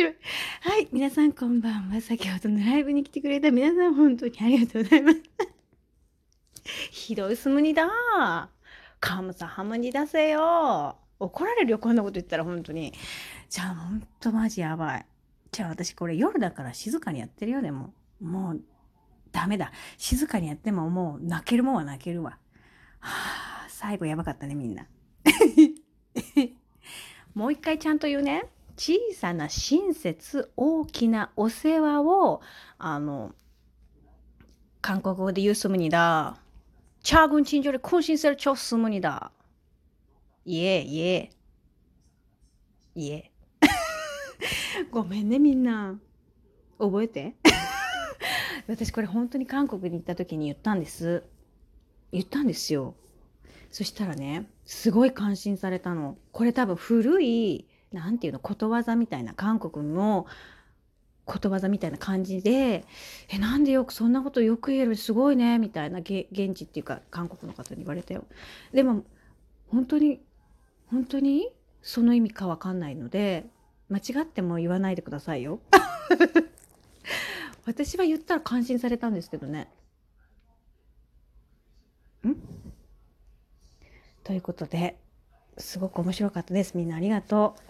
白い。はい、皆さんこんばんは。先ほどのライブに来てくれた皆さん本当にありがとうございます。ひどいすむにだ。カムサハムに出せよ。怒られるよ、こんなこと言ったら本当に。じゃあ、ほんとマジやばい。じゃあ私これ夜だから静かにやってるよ、でも。もう、ダメだ。静かにやってももう泣けるもんは泣けるわ。はあ、最後やばかったね、みんな。もう一回ちゃんと言うね。小さな親切、大きなお世話を、あの、韓国語で言うすむにだ。チャーグンチンジョルするチョスムニダ。いえいえ。いえ。ごめんねみんな。覚えて？私これ本当に韓国に行った時に言ったんです。言ったんですよ。そしたらね、すごい感心されたの。これ多分古い何て言うのことわざみたいな韓国のことわざみたいな感じで「えなんでよくそんなことよく言えるすごいね」みたいな現地っていうか韓国の方に言われたよ。でも本当に本当にその意味かわかんないので間違っても言わないでくださいよ。私は言ったら感心されたんですけどね。ん？ということですごく面白かったです。みんなありがとう。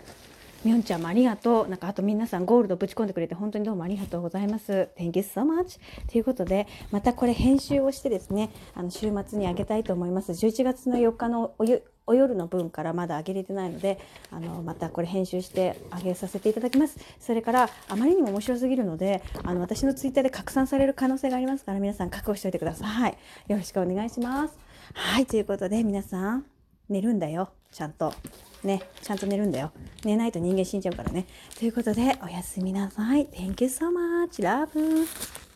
みょんちゃんもありがとう。なんかあと皆さんゴールドぶち込んでくれて本当にどうもありがとうございます。Thank you so much. ということで、またこれ編集をしてですね、あの週末にあげたいと思います。11月の4日のお夜の分からまだあげれてないので、あのまたこれ編集してあげさせていただきます。それからあまりにも面白すぎるので、あの私のツイッターで拡散される可能性がありますから皆さん覚悟しておいてください。よろしくお願いします。はい、ということで皆さん寝るんだよ、ちゃんと。ね、ちゃんと寝るんだよ。寝ないと人間死んじゃうからね。ということで、おやすみなさい。Thank you so much. Love.